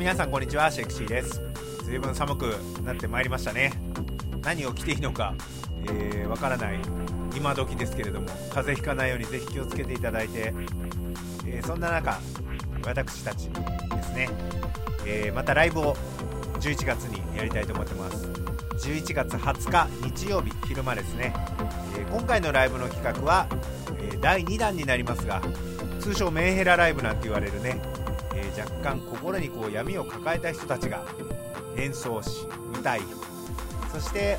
皆さんこんにちはシェクシーです。随分寒くなってまいりましたね。何を着ていいのかわ、えー、からない今時ですけれども風邪ひかないようにぜひ気をつけていただいて、えー、そんな中私たちですね、えー、またライブを11月にやりたいと思ってます。11月20日日曜日昼間ですね、え今回のライブの企画は、え第2弾になりますが通称メンヘラライブなんて言われるね、若干心にこう闇を抱えた人たちが演奏し歌いそして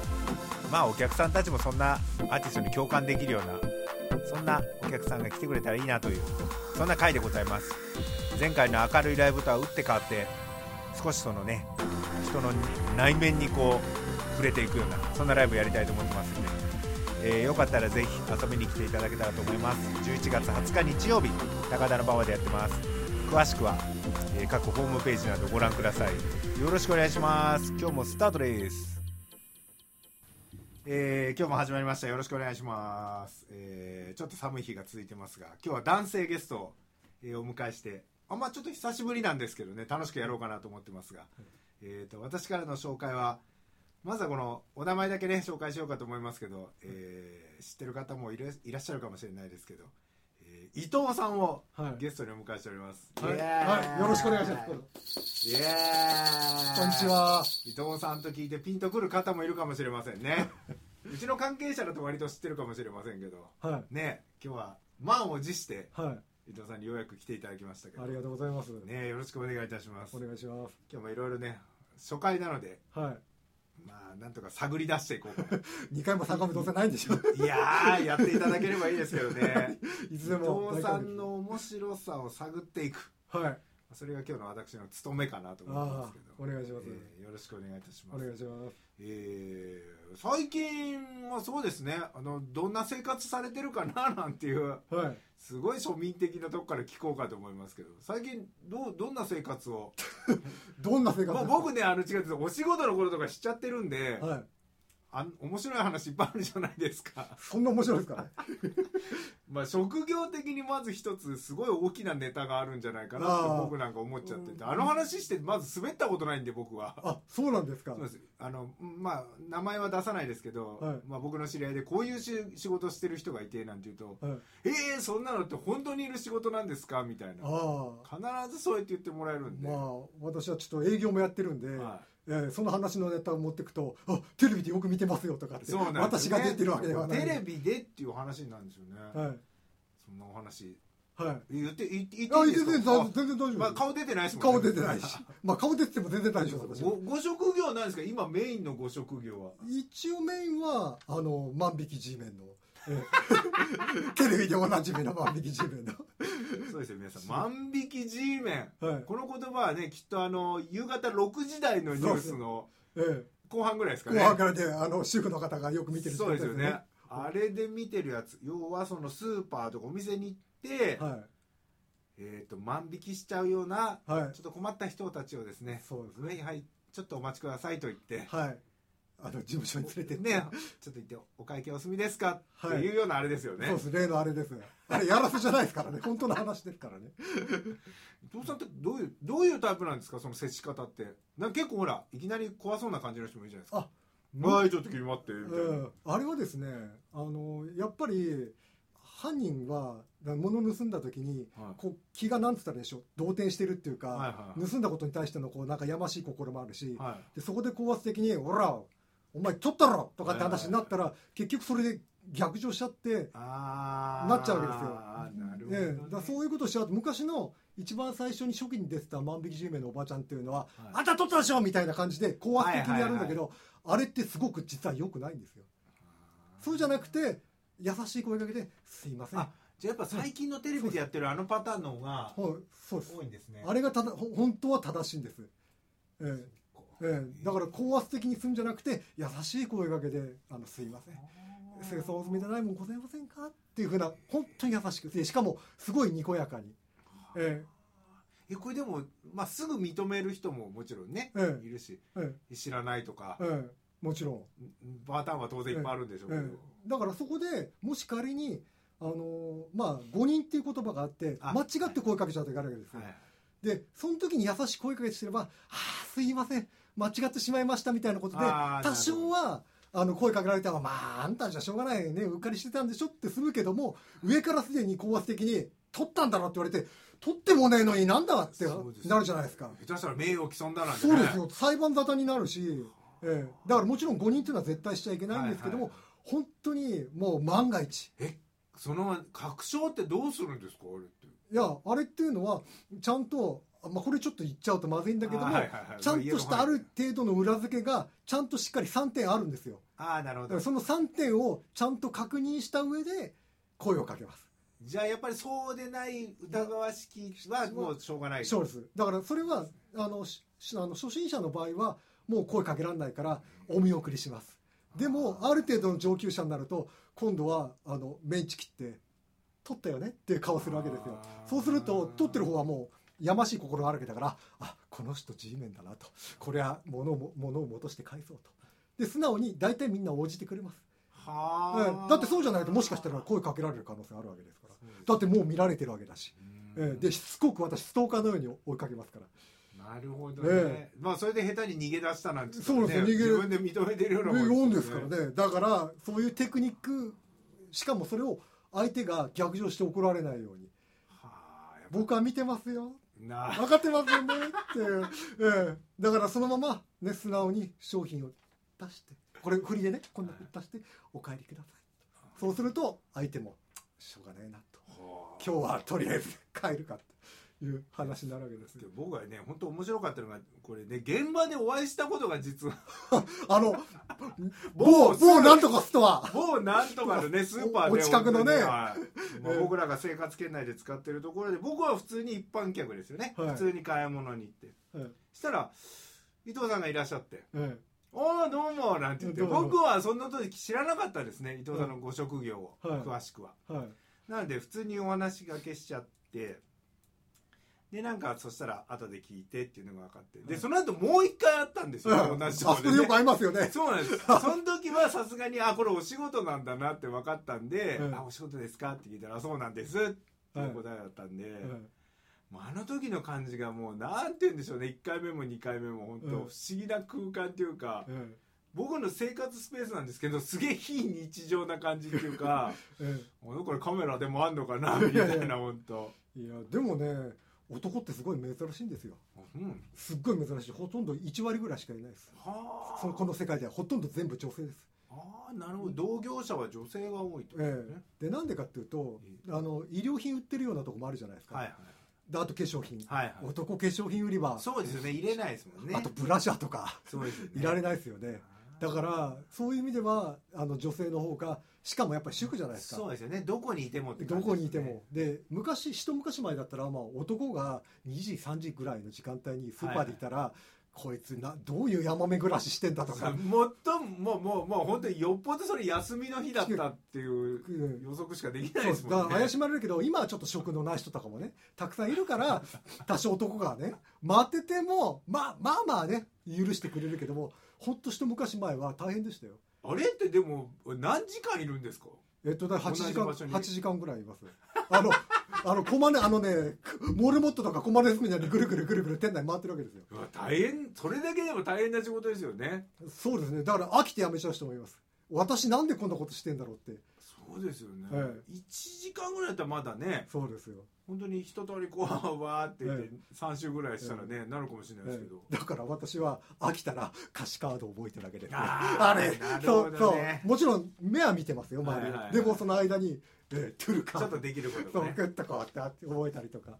まあお客さんたちもそんなアーティストに共感できるようなそんなお客さんが来てくれたらいいなというそんな回でございます。前回の明るいライブとは打って変わって少しそのね人の内面にこう触れていくようなそんなライブやりたいと思ってますんで、えー、よかったらぜひ遊びに来ていただけたらと思います。11月20日日曜日高田馬場でやってます。詳しくは、えー、各ホームページなどご覧ください。よろしくお願いします。今日もスタートです。えー、今日も始まりました。よろしくお願いします、えー、ちょっと寒い日が続いてますが今日は男性ゲストを、えー、お迎えしてあんまちょっと久しぶりなんですけどね楽しくやろうかなと思ってますが、えーと、私からの紹介はまずはこのお名前だけね紹介しようかと思いますけど、えー、知ってる方もいらっしゃるかもしれないですけど、えー、伊藤さんをゲストにお迎えしております、はい、はい、よろしくお願いします。イエーこんにちは。伊藤さんと聞いてピンとくる方もいるかもしれませんね。うちの関係者だと割と知ってるかもしれませんけど、はい、ね。今日は満を持して、はい。伊藤さんにようやく来ていただきましたけど。ありがとうございます。ねよろしくお願いいたします。お願いします。今日もいろいろね初回なのではいまあなんとか探り出していこうか。2回も3回もどうせないんでしょ。いややっていただければいいですけどね。いつでも。伊藤さんの面白さを探っていく。はい。それが今日の私の務めかなと思いますけど。お願いします、えー、よろしくお願いいたします。お願いします。えー、最近はそうですね。あのどんな生活されてるかな？なんていう、はい、すごい庶民的なとこから聞こうかと思いますけど。最近どどんな生活を？どんな生活、まあ、僕ねあの違うお仕事の頃とか知っちゃってるんで、はい、あ面白い話いっぱいあるじゃないですか。そんな面白いですか？まあ職業的にまず一つすごい大きなネタがあるんじゃないかなって僕なんか思っちゃってて。あの話してまず滑ったことないんで僕は。あそうなんですか？そうです。あのまあ名前は出さないですけど、はい、まあ、僕の知り合いでこういうし仕事してる人がいてなんて言うと「はい、ええー、そんなのって本当にいる仕事なんですか?」みたいな。必ずそうやって言ってもらえるんで。まあ私はちょっと営業もやってるんで、はいえー、その話のネタを持っていくと「あテレビでよく見てますよ」とかって、ね、私が出てるわけではない。テレビでっていう話なんですよね、はい、そんなお話。はい。言って言って言っていいですか？全然大丈夫、まあ、顔出てないですもん、ね、顔出てないし。まあ顔出てても全然大丈夫ごご職業は何ですか？今メインのご職業は。一応メインはあの万引き G メンのテレビでおなじみの万引き G メンの。そうですよ皆さん。万引き G メン、はい、この言葉はねきっとあの夕方6時台のニュースの後半ぐらいですかね。後半からであの主婦の方がよく見てる、ね、そうですよね。あれで見てるやつ。要はそのスーパーとかお店に行って、はい、えーと、万引きしちゃうような、はい、ちょっと困った人たちをですねそうですね。はいちょっとお待ちくださいと言って、はい、あの事務所に連れてね。ちょっと言ってお会計お済みですか？っていうようなあれですよね、そうです。例のあれですあれやらせじゃないですからね。本当の話ですからね。伊藤さんってどういうどういうタイプなんですか？その接し方って。なん結構ほらいきなり怖そうな感じの人もいるじゃないですか。あはいちょっと君待ってみたいな、えー、あれはですねあのやっぱり犯人は物盗んだ時に、はい、こう気がなんつったらでしょう。動転してるっていうか、はいはいはい、盗んだことに対してのこうなんかやましい心もあるし、はい、でそこで高圧的に「ほらお前取ったろ!」とかって話になったら、結局それで逆上しちゃってなっちゃうわけですよ。ね、だそういうことしちゃうと昔の一番最初に初期に出てた万引き10名のおばちゃんっていうのは「はい、あんた取ったでしょ!」みたいな感じで高圧的にやるんだけど、はいはいはい、あれってすごく実は良くないんですよ。そうじゃなくて優しい声かけで「すいません」じゃあやっぱ最近のテレビでやってるあのパターンの方が多いんですね。あれがただ本当は正しいんです。えーええ、だから高圧的にするんじゃなくて優しい声かけで「あのすいません。清掃お済みでないもんございませんか?」っていうふうな本当に優しくてしかもすごいにこやかに。ええ、これでも、まあ、すぐ認める人ももちろんね、ええ、いるし、ええ、知らないとか、ええ、もちろん。パターンは当然いっぱいあるんでしょうけど、ええ、だからそこでもし仮にあのまあ誤認っていう言葉があって間違って声かけちゃうといけないわけですよ、はい。でその時に優しい声かけてすれば「ああすいません間違ってしまいました」みたいなことで多少はあの声かけられたら「まああんたじゃしょうがないねうっかりしてたんでしょ」って済むけども上からすでに高圧的に「取ったんだろ」って言われて「取ってもねえのになんだ」ってなるじゃないですか。下手したら名誉毀損だなんて、ね、そうですよ。裁判沙汰になるし、ええ、だからもちろん誤認っていうのは絶対しちゃいけないんですけども、はいはい、本当にもう万が一。え？その確証ってどうするんですか？あれって。いやあれっていうのはちゃんとまあ、これちょっと言っちゃうとまずいんだけども、ちゃんとしたある程度の裏付けがちゃんとしっかり3点あるんですよ。ああなるほど。その3点をちゃんと確認した上で声をかけます。じゃあやっぱりそうでない疑わしきはもうしょうがないそうです。だからそれはあのあの初心者の場合はもう声かけられないからお見送りします。でもある程度の上級者になると今度はあのメンチ切って取ったよねっていう顔するわけですよ。そうすると取ってる方はもうやましい心があるわけだからあこの人 G メンだなと。これは物を物を戻して返そうと。で素直に大体みんな応じてくれます。は、だってそうじゃないともしかしたら声かけられる可能性あるわけですから。だってもう見られてるわけだし、えでしつこく私ストーカーのように追いかけますから。なるほどね、えまあそれで下手に逃げ出したなんて、ね、そうですよ。逃げ自分で認めてるようなもんですからね。だからそういうテクニックしかもそれを相手が逆上して怒られないように。僕は見てますよ分かってますよねって、ええ、だからそのまま、ね、素直に商品を出してこれ振りでねこんなふうに出してお帰りください。そうすると相手もしょうがないなと。今日はとりあえず帰るかという話になるわけです僕はね本当面白かったのがこれね現場でお会いしたことが実は。あの 某某なんとかストア。某なんとかのね スーパーでお近くのね、は。い、僕らが生活圏内で使ってるところで僕は普通に一般客ですよね、はい、普通に買い物に行って、はい、したら伊藤さんがいらっしゃって、はいおおどうもなんて言って僕はそんな時知らなかったですね伊藤さんのご職業を、はい、詳しくは、はい、なので普通にお話がけしちゃってでなんかそしたら後で聞いてっていうのが分かって。でその後もう一回あったんですよ、同じとこで、ね、よく会いますよね。そうなんです。その時はさすがにあこれお仕事なんだなって分かったんで「あお仕事ですか?」って聞いたら「そうなんです」っていう答えだったんで、あの時の感じがもうなんて言うんでしょうね。1回目も2回目も本当不思議な空間っていうか、うん、僕の生活スペースなんですけどすげえ非日常な感じっていうか、うん、これカメラでもあんのかな？みたいな本当。いやでもね男ってすごい珍しいんですよ、うん、す。っごい珍しい。ほとんど1割ぐらいしかいないです。はそのこの世界ではほとんど全部女性です。ああなるほど。同業者は女性が多いと、ね、ええ、でなんでかっていうと、あの医療品売ってるようなとこもあるじゃないですか、はいはい。であと化粧品、はいはい、男化粧品売り場。そうですよね。入れないですもんね。あとブラシャーとか。そうです、ね、いられないですよね。だからそういう意味ではあの女性の方がしかもやっぱり主婦じゃないですか。そうですよね。どこにいてもって、ね、どこにいても。で昔一昔前だったら、まあ、男が2時3時ぐらいの時間帯にスーパーでいたら、はい。はいこいつなどういうヤマメ暮らししてんだとか。もっともうもうもう本当によっぽどそれ休みの日だったっていう予測しかできないですもんね。だから怪しまれるけど今はちょっと職のない人とかもねたくさんいるから多少男がね待っててもまあまあまあね許してくれるけどもほんと一昔前は大変でしたよあれってでも何時間いるんですか？えっとだ8時間8時間ぐらいいますあのあの、コマネ、あのね、モルモットとかコマネスみたいにぐるぐるぐるぐる店内回ってるわけですよ。大変、それだけでも大変な仕事ですよね。そうですね。だから飽きて辞めちゃう人もいます。私なんでこんなことしてんだろうって。そうですよね。ええ、1時間ぐらいだったらまだね。そうですよ。本当に一通りこうわーって言って3週ぐらいしたらね、なるかもしれないですけど、だから私は飽きたら歌詞カードを覚えてるだけで、ね、あれ、そうそう。もちろん目は見てますよ周り、は。いはい、でもその間にえトゥルカちょっとできることね。そうグッとこうやって覚えたりとか。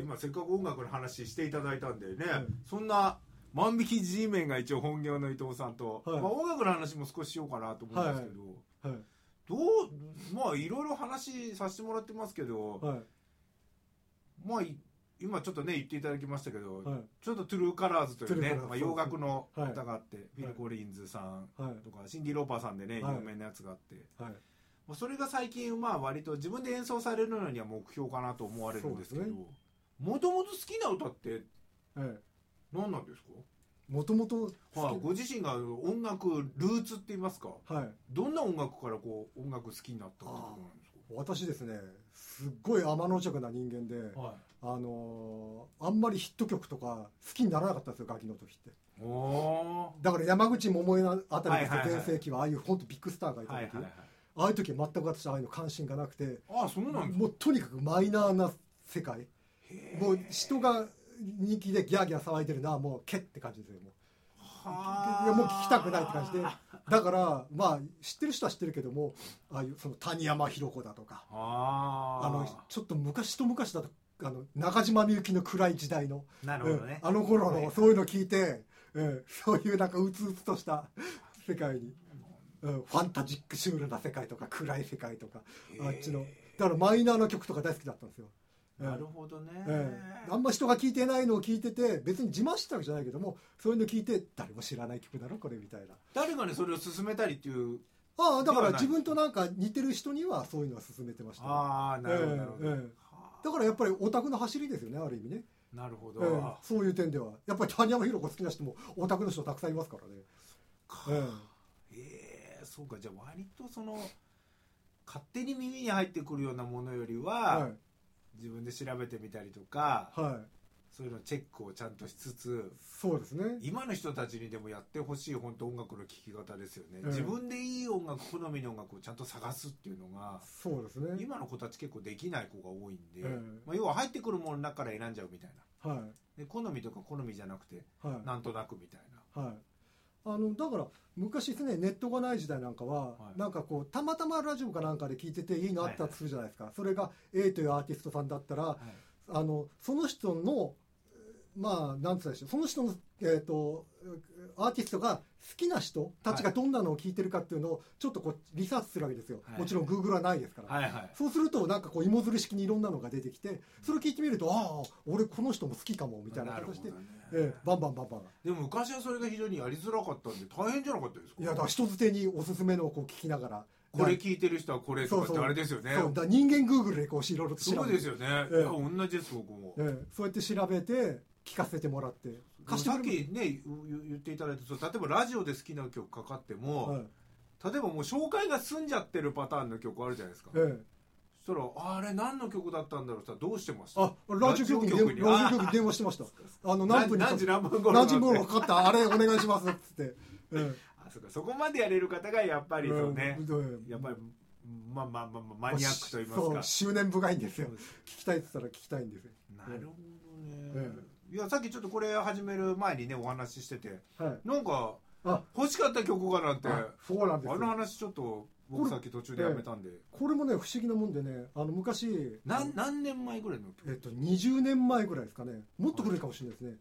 今せっかく音楽の話していただいたんでね、うん、そんな万引き G メンが一応本業の伊藤さんと、はい、まあ、音楽の話も少ししようかなと思うんですけど、はい。はい、どうまあいろいろ話させてもらってますけど、まあ今ちょっとね言っていただきましたけど、ちょっとトゥルーカラーズというね、まあ、洋楽の歌があって、フィル・コリンズさんとか、シンディ・ローパーさんでね、有名なやつがあって、それが最近まあ割と自分で演奏されるのには目標かなと思われるんですけどもともと好きな歌って何なんですか？もともとご自身が音楽ルーツって言いますか、はい、どんな音楽からこう音楽好きになったかなんですか？私ですねすっごい天の弱な人間で、はい、あのー、あんまりヒット曲とか好きにならなかったんですよガキの時って。だから山口百恵あたりの全盛期はああいう本当ビッグスターがいた時、はいはいはい、ああいう時は全く私ああいうの関心がなくてあそうなんもうとにかくマイナーな世界。もう人が人気でギャーギャー騒いでるのはもうけって感じですよもう。いやもう聞きたくないって感じで。だからまあ知ってる人は知ってるけどもああいうその谷山ひろ子だとか。あ。のちょっと昔と昔だとあの中島みゆきの暗い時代のなるほどね、うん、あの頃のそういうの聞いて、うん、そういうなんかうつうつとした世界に、うん、ファンタジックシュールな世界とか暗い世界とかあっちの。だからマイナーな曲とか大好きだったんですよ。なるほどね、ええ、あんま人が聞いてないのを聞いてて別に自慢したわけじゃないけどもそういうの聞いて誰も知らない曲だろこれみたいな。誰がねそれを勧めたりっていうああだから自分となんか似てる人にはそういうのは勧めてました、ね、ああなるほど、なるほど、えだからやっぱりオタクの走りですよねある意味ね。なるほど、えー、そういう点では。やっぱり谷山ひろ子好きな人もオタクの人たくさんいますか。らねえー、えー、そうか。じゃあ割とその勝手に耳に入ってくるようなものよりは、はい、自分で調べてみたりとか、はい、そういうのチェックをちゃんとしつつそうですね。今の人たちにでもやってほしい本当音楽の聴き方ですよね、自分でいい音楽好みの音楽をちゃんと探すっていうのがそうですね。今の子たち結構できない子が多いんで、まあ、要は入ってくるものの中から選んじゃうみたいな、はい、で好みとか好みじゃなくて、はい、なんとなくみたいな。はいあのだから昔ですねネットがない時代なんかは、はい、なんかこうたまたまラジオかなんかで聞いてていいのあったとするじゃないですか、はい。はい、それが A というアーティストさんだったら、はい、あのその人のまあなんつうでしょう。その人の、えーと、アーティストが好きな人たちがどんなのを聞いてるかっていうのをちょっとこうリサーチするわけですよ、はい、もちろんグーグルはないですから、はいはい、そうするとなんかこう芋づる式にいろんなのが出てきてそれを聞いてみるとああ俺この人も好きかもみたいな形で、ね。えー、バンバンバンバン。でも昔はそれが非常にやりづらかったんで大変じゃなかったですか？いやだから人づてにおすすめのをこう聞きながら。これ聞いてる人はこれとかってあれですよね。そう。だ人間グーグルでこういろいろと調べて。そうですよね、えー、同じです僕も、えー、そうやって調べて聞かせてもらって。さっきね言っていただいた例えばラジオで好きな曲かかっても、はい、例えばもう紹介が済んじゃってるパターンの曲あるじゃないですか、ええ、そしたらあれ何の曲だったんだろうさどうしてました？あラジオ局にラジオ局に。電話してました。あの何分に何時何分頃何時頃かかった。あれお願いします。っつって、えあそか。そこまでやれる方がやっぱりそうね、やっぱりまあまあまあ、まあ、マニアックと言いますか。執念深いんですよ。聞きたいって言ったら聞きたいんですよ。なるほどね、いやさっきちょっとこれ始める前にねお話ししてて、はい、なんか欲しかった曲がなんて。そうなんですあの話ちょっと僕さっき途中でやめたんで。これもね不思議なもんでねあの昔何何年前ぐらいの曲？えっと20年前ぐらいですかね。もっと古いかもしれないですね。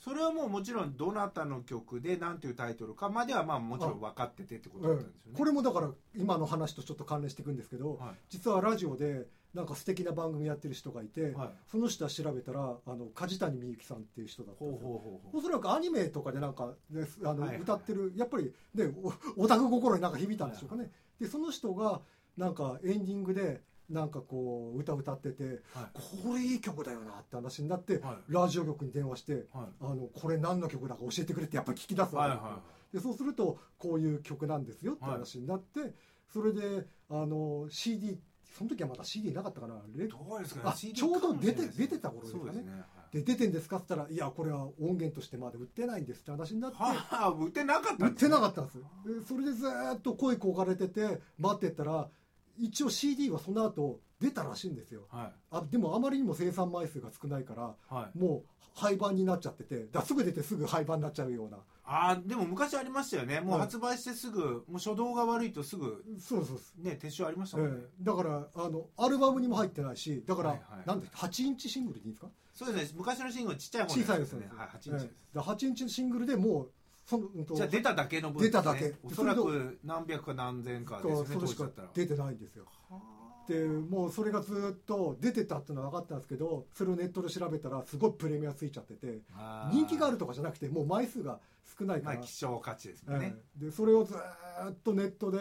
それはもうもちろんどなたの曲で何ていうタイトルかまではまあもちろん分かっててってことだったんですよね、これもだから今の話とちょっと関連していくんですけど、はい、実はラジオでなんか素敵な番組やってる人がいて、はい、その人は調べたらあの梶谷美幸さんっていう人だったんですよ。おそらくアニメとかでなんか、ね、あの、歌ってるやっぱりねオタク心になんか響いたんでしょうかね、でその人がなんかエンディングでなんかこう歌歌ってて、はい、これいい曲だよなって話になって、はい、ラジオ局に電話して、はい、あのこれ何の曲だか教えてくれってやっぱり聞き出すわけ。ですよ、でそうするとこういう曲なんですよって話になって、それであの CD その時はまだ CD なかったかなレどうですか、ね、ちょうど出て出てた頃ですかね。で、ね、出てんですかって言ったらいやこれは音源としてまだ売ってないんですって話になってはあ売ってなかった売ってなかったんです。それでずっと声こかれてて待ってったら一応 CD はその後出たらしいんですよ、はい、あでもあまりにも生産枚数が少ないから、はい、もう廃盤になっちゃっててだすぐ出てすぐ廃盤になっちゃうような。あでも昔ありましたよね。もう発売してすぐ、はい、もう初動が悪いとすぐそうそうね撤収ありましたもんね、えー、だからあのアルバムにも入ってないしだから、はいはい、なんで8インチシングルでいいんですか？そうですね。昔のシングルちっちゃい方小さいですね、はい、8インチ。えー、8インチシングルでもうその、うん、じゃあ出ただけの分、ね、出ただけ。おそらく何百か何千かですねそれしか出てないんですよでもうそれがずっと出てたっていうのは分かったんですけどそれをネットで調べたらすごいプレミアついちゃってて人気があるとかじゃなくてもう枚数が少ないから、まあ、希少価値ですもんね、でそれをずっとネットで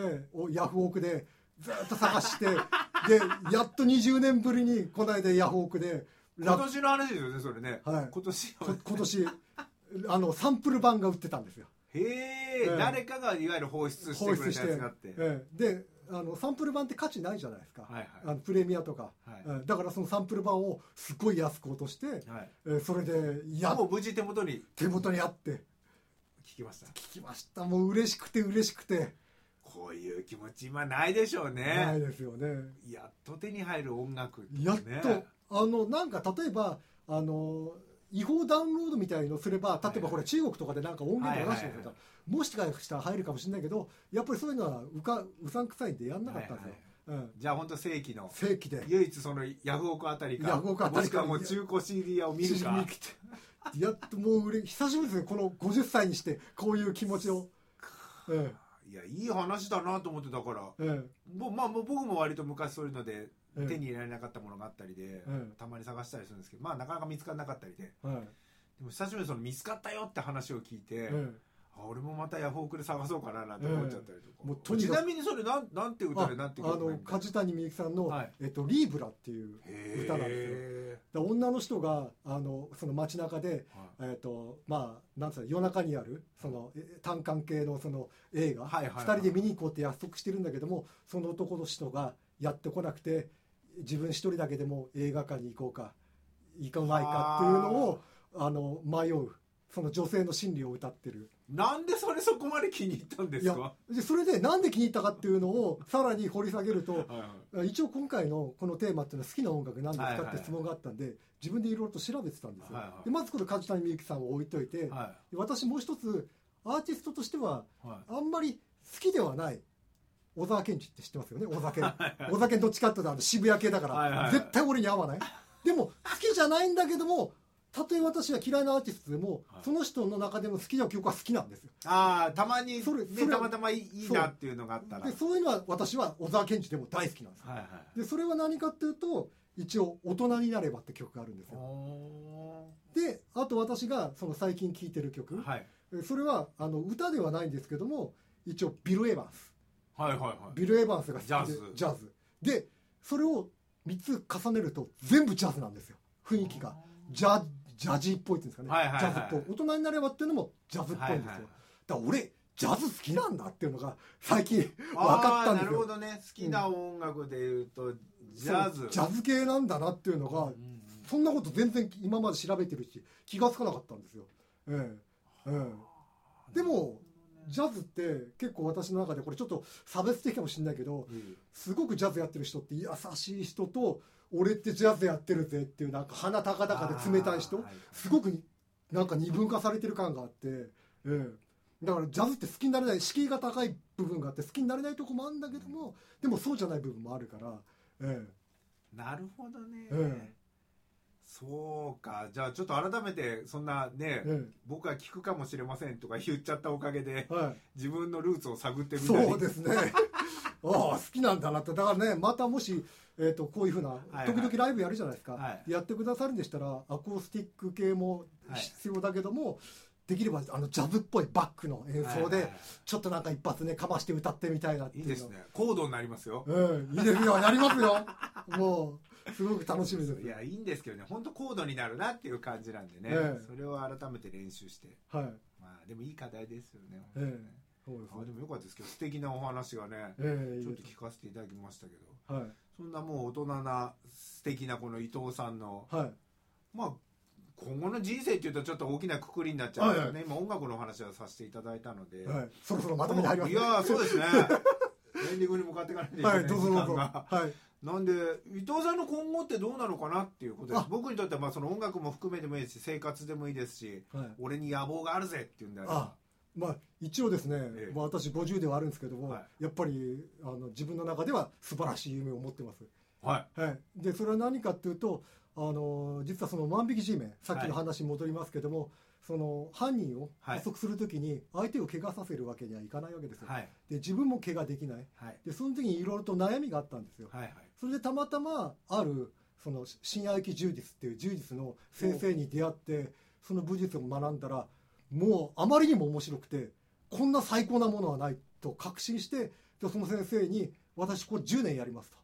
ヤフオクでずっと探して でやっと20年ぶりにこの間ヤフオクで今年の話ですよねそれね、はい、今年。今年。あのサンプル版が売ってたんですよ。へえ、誰かがいわゆる放出してくれたやつがあって、えー、であのサンプル版って価値ないじゃないですか、はいはい。あのプレミアとか、はい。うん。だからそのサンプル版をすごい安く落として、はい。えーそれでやもう無事手元に手元にあって。聞きました。聞きました。もう嬉しくて嬉しくて、こういう気持ち今ないでしょうないねですよね。やっと手に入る音楽ってやっと、ねあのなんか例えばあの違法ダウンロードみたいのすれば例えばこれ中国とかでなんか音源とか出してるはいはいもしかしたら入るかもしれないけどやっぱりそういうのはうかうさんくさいんでやんなかったんですよ、うん、じゃあ本当正規の正規で。唯一そのヤフオクあたりかヤフオクあたりかもしくはもう中古 CD 屋を見るか。やっともう俺久しぶりですねこの50歳にしてこういう気持ちを。えいやいい話だなと思ってたから。ええ。もうまあもう僕も割と昔そういうのでええ。手に入れられなかったものがあったりで、ええ。たまに探したりするんですけどまあなかなか見つからなかったりで。えはい。でも久しぶりにその見つかったよって話を聞いて、ええあ俺もまたヤフオクで探そうかななんて思っちゃったりとか、ええもうとちなみにそれなんなんて歌でなんてああの梶谷美由紀さんの、はい。えっと「リーブラ」っていう歌なんですよ。女の人があのその街中で、ーはい。えっとまあなんつうの夜中にあるそのえ単館系のその映画、はいはいはい。2人で見に行こうって約束してるんだけどもその男の人がやってこなくて自分一人だけでも映画館に行こうか行かないかっていうのをあの迷うその女性の心理を歌ってるなんでそれそこまで気に入ったんですいやかでそれでなんで気に入ったかっていうのをさらに掘り下げるとはいはい。一応今回のこのテーマっていうのは好きな音楽何ですかって質問があったんで自分でいろいろと調べてたんですよ、はいはい。でまずこの梶谷美由紀さんを置いといて、は私もう一つアーティストとしてはあんまり好きではない小沢健二って知ってますよね？小沢健。小沢健どっちかっていうと渋谷系だから、はいはいはい。絶対俺に合わない。でも好きじゃないんだけどもたとえ私が嫌いなアーティストでも、はい。その人の中でも好きな曲は好きなんですよ。いああたまにそれそれねたまたまいいなっていうのがあったら。でそう。いうのは私は小沢健二でも大好きなんですよ。はいはいでそれは何かっていうと一応「大人になれば」って曲があるんですよ。おであと私がその最近聴いてる曲、ーはい。えそれはあの歌ではないんですけども一応ビル・エヴァンス。はいはいはい。ビル・エヴァンスが好きでジャズ。ジャズ。でそれを3つ重ねると全部ジャズなんですよ。雰囲気がジャジャジーっぽいっていうんですかね、はいはいはい。ジャズっぽい。大人になればっていうのもジャズっぽいんですよ、はいはいだから俺ジャズ好きなんだっていうのが最近分かったんですよ。なるほどね。好きな音楽でいうとジャズ。ジャズ系なんだなっていうのが、うんうんそんなこと全然今まで調べてるし気が付かなかったんですよ、ええええ、でもジャズって結構私の中でこれちょっと差別的かもしれないけどうん。すごくジャズやってる人って優しい人と俺ってジャズやってるぜっていうなんか鼻高々で冷たい人すごくなんか二分化されてる感があって、ええ、だからジャズって好きになれない敷居が高い部分があって好きになれないとこもあるんだけどもでもそうじゃない部分もあるから、えなるほどね、えそうか。じゃあちょっと改めてそんなね、ええ。僕は聞くかもしれませんとか言っちゃったおかげでえはい、自分のルーツを探ってみたり。そうですねああ好きなんだなって。だからねまたもし、えー、とこういうふうな、はい時々ライブやるじゃないですか、はい。やってくださるんでしたらアコースティック系も必要だけども、できればあのジャズっぽいバックの演奏ではいはいはい。ちょっとなんか一発ねかまして歌ってみたいなっていうの。いいですね。コードになりますよ。うんいいですよやりますよ。もうすごく楽しみです。いやいいんですけどね。本当コードになるなっていう感じなんでね、ええ。それを改めて練習して。はい。まあでもいい課題ですよね、ええそうですね。あでもよかったですけど素敵なお話がね、ええちょっと聞かせていただきましたけど。はい。そんなもう大人な素敵なこの伊藤さんのはい。まあ今後の人生っていうとちょっと大きなくくりになっちゃうんですよね、今音楽の話はさせていただいたので、はい。そろそろまとめに入りますいやーそうですね。エンディングに向かっていかないといけなはいいどうぞ。どはい。なんで伊藤さんの今後ってどうなのかなっていうことです。あ。僕にとってはまあその音楽も含めてもいいですし生活でもいいですしはい。俺に野望があるぜっていうんであれば。あまあ一応ですね、ええ。まあ、私50ではあるんですけども、はやっぱりあの自分の中では素晴らしい夢を持ってます、はい。はい、でそれは何かっていうとあの実はその万引き G メンさっきの話に戻りますけども、その犯人をはい。捕捉するときに相手を怪我させるわけにはいかないわけですよ、はい。で自分も怪我できない。はい。でその時にいろいろと悩みがあったんですよ。はいはい。それでたまたまあるその新愛機柔術っていう柔術の先生に出会ってその武術を学んだらもうあまりにも面白くてこんな最高なものはないと確信してでその先生に「私これ10年やります」と。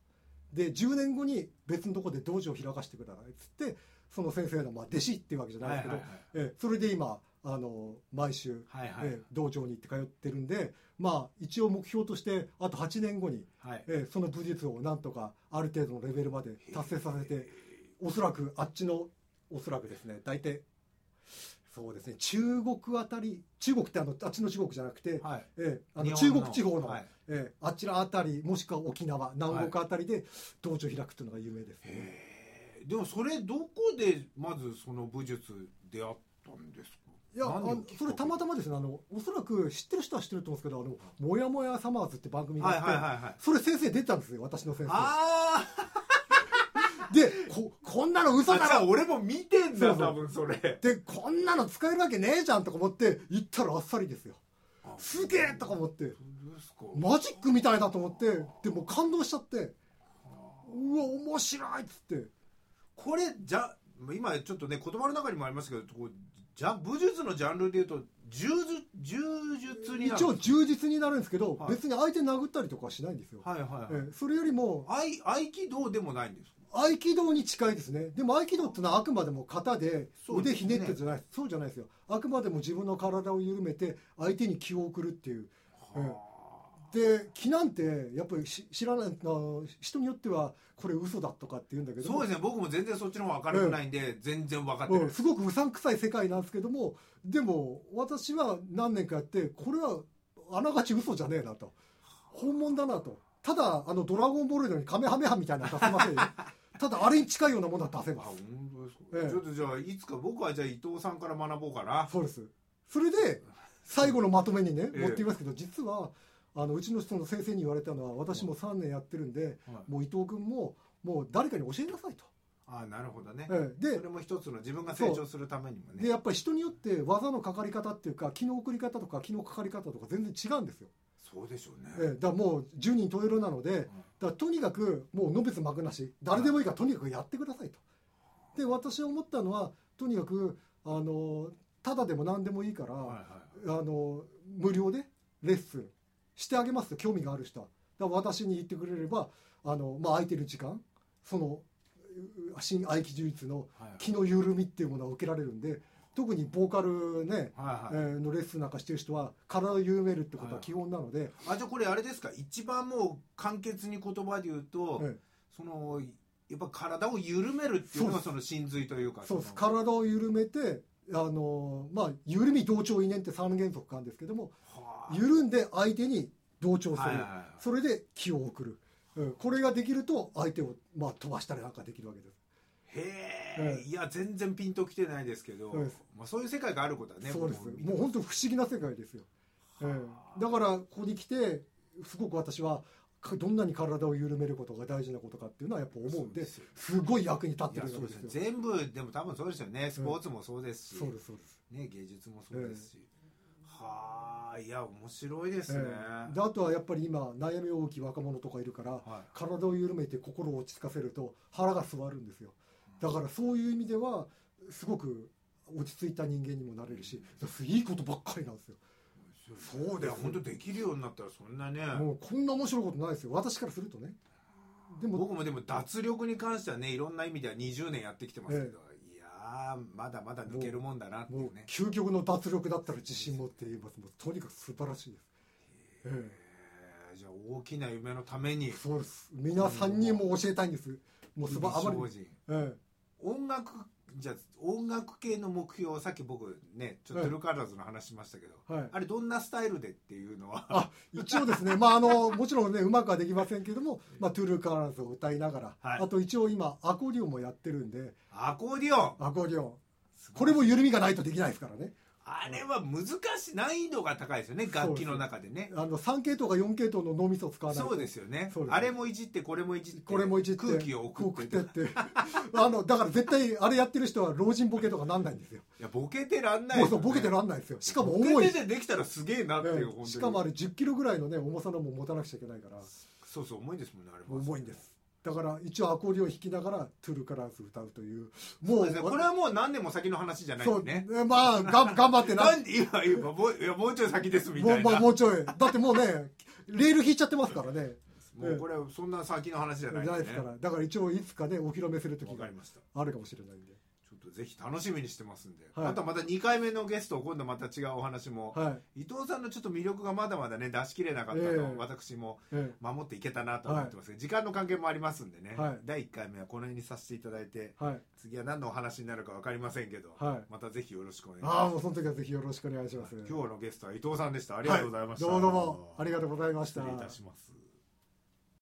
で10年後に別のところで道場を開かせてくださいっつってその先生のまあ弟子っていうわけじゃないですけど、はいはいはい。ええそれで今ああの毎週、はいはい、えー、道場に行って通ってるんで、まあ、一応目標としてあと8年後に、はい、えー、その武術をなんとかある程度のレベルまで達成させておそらくあっちのおそらくですね大体そうですね。中国あたり中国ってあのあっちの中国じゃなくて、はい、えー、あの中国地方の、はい、えー、あちらあたりもしくは沖縄南国あたりで道場開くっていうのが有名です。ね、でもそれどこでまずその武術出会ったんですか？いやあそれたまたまですね。あのおそらく知ってる人は知ってると思うんですけど「あのもやもやサマーズ」って番組があって、はいはいはいはい、それ先生出てたんですよ私の先生。ああでここんなの嘘だろ俺も見てんだ多分それ。でこんなの使えるわけねえじゃんとか思って行ったらあっさりですよ。すげえとか思って。マジックみたいだと思ってでも感動しちゃって。うわ面白いっつって。これじゃ今ちょっとね言葉の中にもありますけどじゃ武術のジャンルでいうと柔柔術になる一応柔術になるんですけど、はい、別に相手殴ったりとかはしないんですよ、はいはいはい、えそれよりも合合気道でもないんです合気道に近いですね。でも合気道ってのはあくまでも型で腕ひねってじゃない、ね、そうじゃないですよ。あくまでも自分の体を緩めて相手に気を送るっていう、はあ、で気なんてやっぱり知らない人によってはこれ嘘だとかって言うんだけど。そうですね。僕も全然そっちの方が明るくないんで、全然分かってる、うん、すごくうさんくさい世界なんですけどもでも私は何年かやってこれはあながち嘘じゃねえなと。本物だなとただあのドラゴンボールのようにカメハメハみたいなの出せませんよ。ただあれに近いようなものは出せます。ええ、ちょっとじゃあいつか僕はじゃあ伊藤さんから学ぼうかな。そうです。それで 最後のまとめにね、持っていますけど実はあのうちの人の先生に言われたのは私も3年やってるんで、もう伊藤君ももう誰かに教えなさいと。あなるほどね、ええ、でそれも一つの自分が成長するためにもね。でやっぱり人によって技のかかり方っていうか気の送り方とか気のかかり方とか全然違うんですよそうでしょうね、ええ、だもう10人十色なので、だとにかくもうのべつ幕なし。誰でもいいからとにかくやってくださいと。で私は思ったのはとにかくあのただでも何でもいいから、はいはい、あの無料でレッスンしてあげますと興味がある人は。だ私に言ってくれればあの、まあ、空いてる時間その新合気柔術の気の緩みっていうものを受けられるんで、特にボーカルね、はいはい、えー、のレッスンなんかしてる人は体を緩めるってことは基本なので、はいはい、あじゃあこれあれですか？一番もう簡潔に言葉で言うと、ええ、そのやっぱ体を緩めるっていうのがその真髄というかそうです。体を緩めてあのまあ緩み同調異念って三原則があるんですけども、緩んで相手に同調する、はいはいはい、それで気を送る、うん、これができると相手を、まあ、飛ばしたりなんかできるわけですへえ、い。や全然ピンときてないですけどまあ、そういう世界があることはねそうです。もう本当不思議な世界ですよ、えー、だからここに来てすごく私はどんなに体を緩めることが大事なことかっていうのはやっぱ思うんですごい役に立ってるわけですよ。全部でも多分そうですよね。スポーツもそうですし、そうですそうです、ね、芸術もそうですし、えー、はあいや面白いですね、えー、であとはやっぱり今悩み大きい若者とかいるから、はい、体を緩めて心を落ち着かせると腹が座るんですよだからそういう意味ではすごく落ち着いた人間にもなれるしいいことばっかりなんですよ。そうだよ。本当できるようになったらそんなね。もうこんな面白いことないですよ。私からするとね。でも僕もでも脱力に関してはねいろんな意味では20年やってきてますけど、ええ、いやまだまだ抜けるもんだなっていうね。究極の脱力だったら自信持って言います。もうとにかく素晴らしいです。ええじゃあ大きな夢のために。そうです。皆さんにも教えたいんです。もうすばあまり、ええ、音楽じゃあ音楽系の目標さっき僕ねちょっと True Colors の話しましたけど、はい、あれどんなスタイルでっていうのは？あ一応ですねまああのもちろんねうまくはできませんけども、まあ、 True Colors を歌いながら、はい、あと一応今アコーディオンもやってるんで。アコーディオン？アコーディオン。これも緩みがないとできないですからねあれは難しい難易度が高いですよね楽器の中でね。あの3系統か4系統の脳みそを使わないそうですよね。あれもいじってこれもいじってこれもいじって空気を送って。って あのだから絶対あれやってる人は老人ボケとかなんないんですよ。いやボケてらんない、ね、そうボケてらんないですよ。しかも重いボケてできたらすげえなっていう、えしかもあれ1 0キロぐらいのね重さのも持たなくちゃいけないから。そうそう重いですもんねあれ重いんですだから一応アコーディオン弾きながら True Colors 歌うというもう、ね、これはもう何年も先の話じゃないね。まあが頑張ってな。ん今今もういやもうちょい先ですみたいな。もうもうちょい。だってもうねレール引いちゃってますからね。もうこれそんな先の話じゃない、ね、ですから。だから一応いつかねお披露目する時があるかもしれないんでぜひ楽しみにしてますんで、はい、あとまた2回目のゲスト今度また違うお話も、はい、伊藤さんのちょっと魅力がまだまだね出しきれなかったと、えー、私も守っていけたなと思ってます。けど、時間の関係もありますんでね、第1回目はこの辺にさせていただいて、次は何のお話になるか分かりませんけど、またぜひよろしくお願いします。ああもうその時はぜひよろしくお願いします。今日のゲストは伊藤さんでした。ありがとうございました、どうもどうもありがとうございました。失礼いたします